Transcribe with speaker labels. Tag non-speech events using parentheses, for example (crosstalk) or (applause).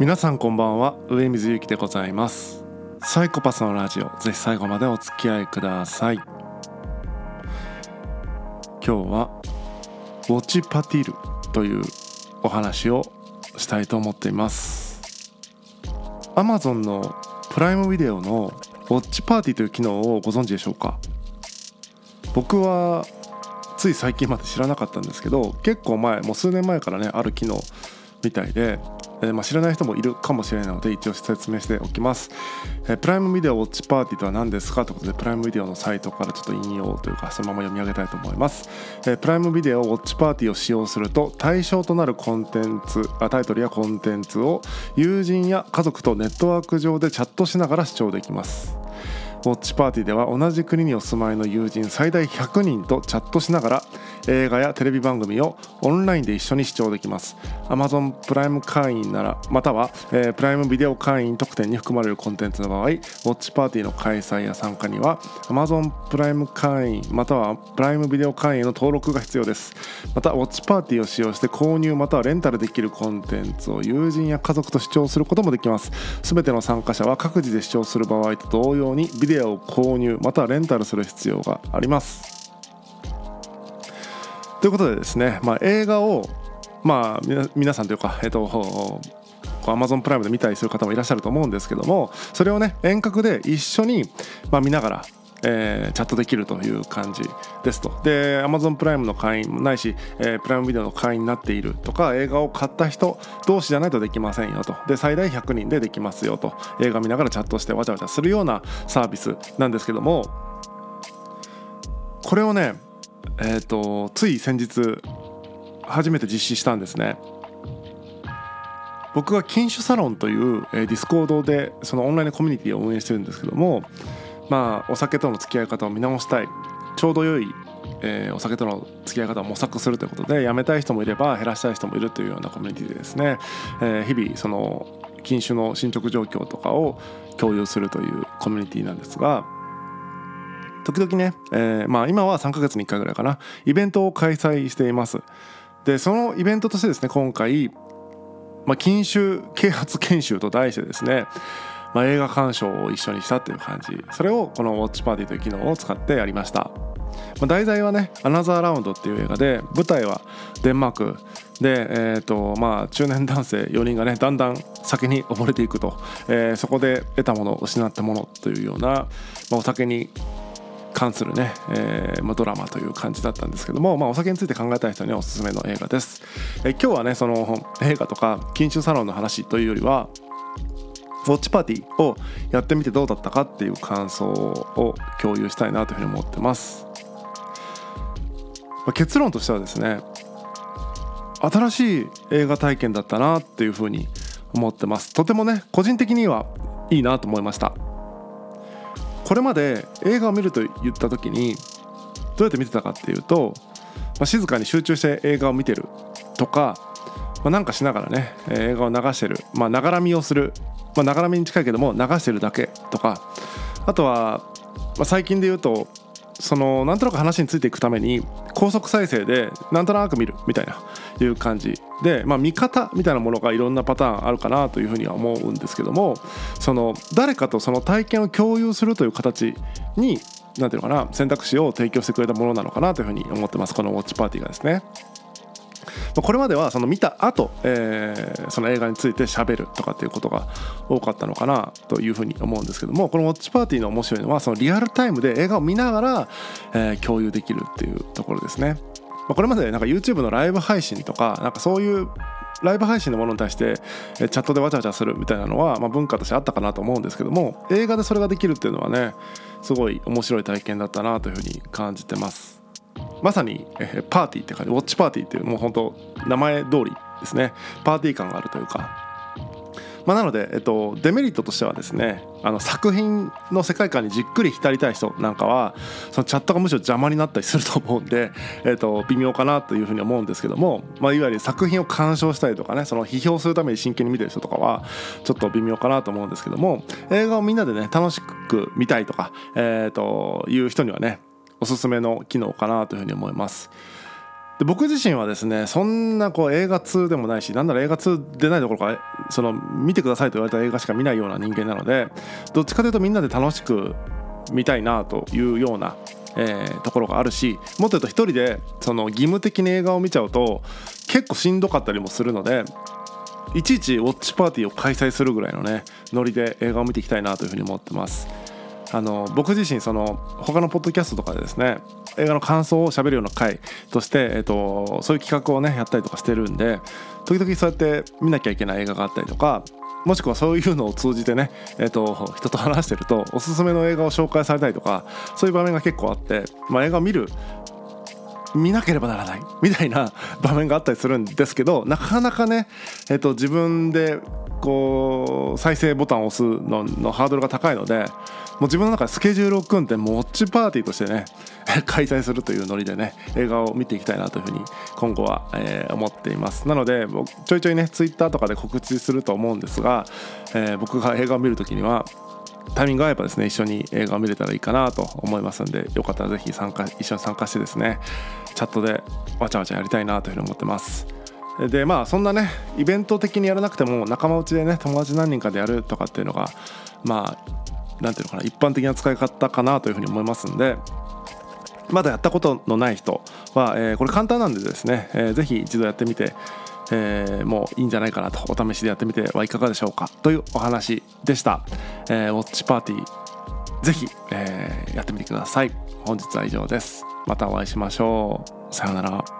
Speaker 1: 皆さんこんばんは。上水ゆきでございます。サイコパスのラジオ。ぜひ最後までお付き合いください。今日はウォッチパティルというお話をしたいと思っています。Amazon のプライムビデオのウォッチパーティーという機能をご存知でしょうか？僕はつい最近まで知らなかったんですけど結構前もう数年前からねある機能みたいでえー、まあ、知らない人もいるかもしれないので一応説明しておきます、えー、プライムビデオウォッチパーティーとは何ですかということでプライムビデオのサイトからちょっと引用というかそのまま読み上げたいと思います、えー、プライムビデオウォッチパーティーを使用すると対象となるコンテンツあタイトルやコンテンツを友人や家族とネットワーク上でチャットしながら視聴できます。ウォッチパーティーでは同じ国にお住まいの友人最大100人とチャットしながら映画やテレビ番組をオンラインで一緒に視聴できます。Amazon プライム会員ならまたは、えー、プライムビデオ会員特典に含まれるコンテンツの場合ウォッチパーティーの開催や参加には Amazon プライム会員またはプライムビデオ会員への登録が必要です。またウォッチパーティーを使用して購入またはレンタルできるコンテンツを友人や家族と視聴することもできます。全ての参加者は各自で視聴する場合と同様にビデオを購入またはレンタルする必要があります。ということでですね、まあ、映画をまあ皆さんというかえっとアマゾンプライムで見たりする方もいらっしゃると思うんですけどもそれをね遠隔で一緒に、まあ、見ながらえー、チャットできるという感じですと。で Amazon プライムの会員もないし、えー、プライムビデオの会員になっているとか映画を買った人同士じゃないとできませんよと。で最大100人でできますよと。映画見ながらチャットしてわちゃわちゃするようなサービスなんですけどもこれをねえっ、ー、とつい先日初めて実施したんですね。僕は禁酒サロンという、えー、ディスコードでそのオンラインのコミュニティを運営してるんですけどもまあお酒との付き合い方を見直したい。ちょうど良い、えー、お酒との付き合い方を模索するということでやめたい人もいれば減らしたい人もいるというようなコミュニティでですね、えー、日々その禁酒の進捗状況とかを共有するというコミュニティなんですが時々ね、えー、まあ今は3ヶ月に1回ぐらいかな。イベントを開催しています。でそのイベントとしてですね今回、まあ、禁酒啓発研修と題してですねまあ、映画鑑賞を一緒にしたっていう感じ。それをこのウォッチパーティーという機能を使ってやりました、まあ、題材はね「アナザーラウンド」っていう映画で舞台はデンマーク。で、えーとまあ、中年男性4人がねだんだん酒に溺れていくと、えー、そこで得たもの失ったものというような、まあ、お酒に関するね、えーまあ、ドラマという感じだったんですけども、まあ、お酒について考えたい人にはおすすめの映画です、えー、今日はねその映画とか禁酒サロンの話というよりはウォッチパーティーをやってみてどうだったかっていう感想を共有したいなというふうに思ってます、ま、結論としてはですね新しい映画体験だったなっていうふうに思ってます。とてもね個人的にはいいなと思いました。これまで映画を見ると言った時にどうやって見てたかっていうと、まあ、静かに集中して映画を見てるとか、まあ、なんかしながらね映画を流してる。まながら見をする。まあ、ながらみに近いけども流してるだけとか。あとは、ま、最近で言うとそのなんとなく話についていくために高速再生でなんとなく見るみたいないう感じで、まあ、見方みたいなものがいろんなパターンあるかなというふうには思うんですけどもその誰かとその体験を共有するという形に何ていうのかな選択肢を提供してくれたものなのかなというふうに思ってます。このウォッチパーティーがですね。これまではその見た後、えー、その映画について喋るとかっていうことが多かったのかなというふうに思うんですけどもこのウォッチパーティーの面白いのはそのリアルタイムで映画を見ながら、えー、共有できるっていうところですね。ま、これまでなんか YouTube のライブ配信とかなんかそういうライブ配信のものに対してチャットでわちゃわちゃするみたいなのは、まあ、文化としてあったかなと思うんですけども映画でそれができるっていうのはねすごい面白い体験だったなというふうに感じてます。まさに、えパーティーって感じウォッチパーティーっていうもう本当名前通りですね。パーティー感があるというか。まあ、なので、えっと、デメリットとしてはですねあの作品の世界観にじっくり浸りたい人なんかはそのチャットがむしろ邪魔になったりすると思うんで、えっと、微妙かなというふうに思うんですけども、まあ、いわゆる作品を鑑賞したりとかねその批評するために真剣に見てる人とかはちょっと微妙かなと思うんですけども映画をみんなでね楽しく見たいとか、えー、という人にはねおすすめの機能かなというふうに思います。で僕自身はですねそんなこう映画通でもないしなんなら映画通でないどころかその見てくださいと言われた映画しか見ないような人間なのでどっちかというとみんなで楽しく見たいなというような、えー、ところがあるしもっと言うと一人でその義務的に映画を見ちゃうと結構しんどかったりもするのでいちいちウォッチパーティーを開催するぐらいのねノリで映画を見ていきたいなというふうに思ってます。あの僕自身その他のポッドキャストとかでですね映画の感想をしゃべるような回として、えーと、そういう企画をねやったりとかしてるんで時々そうやって見なきゃいけない映画があったりとかもしくはそういうのを通じてね、えーと、人と話してるとおすすめの映画を紹介されたりとかそういう場面が結構あって、まあ、映画を見る見なければならないみたいな (laughs) 場面があったりするんですけどなかなかね、えーと、自分でこう再生ボタンを押すののハードルが高いのでう自分の中でスケジュールを組んでウォッチパーティーとしてね (laughs) 開催するというノリでね映画を見ていきたいなというふうに今後は、えー、思っています。なので僕ちょいちょいねツイッターとかで告知すると思うんですが、えー、僕が映画を見る時にはタイミングが合えばですね一緒に映画を見れたらいいかなと思いますんでよかったらぜひ参加一緒に参加してですねチャットでわちゃわちゃやりたいなというふうに思ってます。でまあそんなねイベント的にやらなくても仲間内でね友達何人かでやるとかっていうのがまあ何ていうのかな一般的な使い方かなというふうに思いますんでまだやったことのない人は、えー、これ簡単なんでですね、えー、ぜひ一度やってみてえー、もういいんじゃないかなとお試しでやってみてはいかがでしょうかというお話でした、えー、ウォッチパーティーぜひ、えー、やってみてください。本日は以上です。またお会いしましょう。さようなら。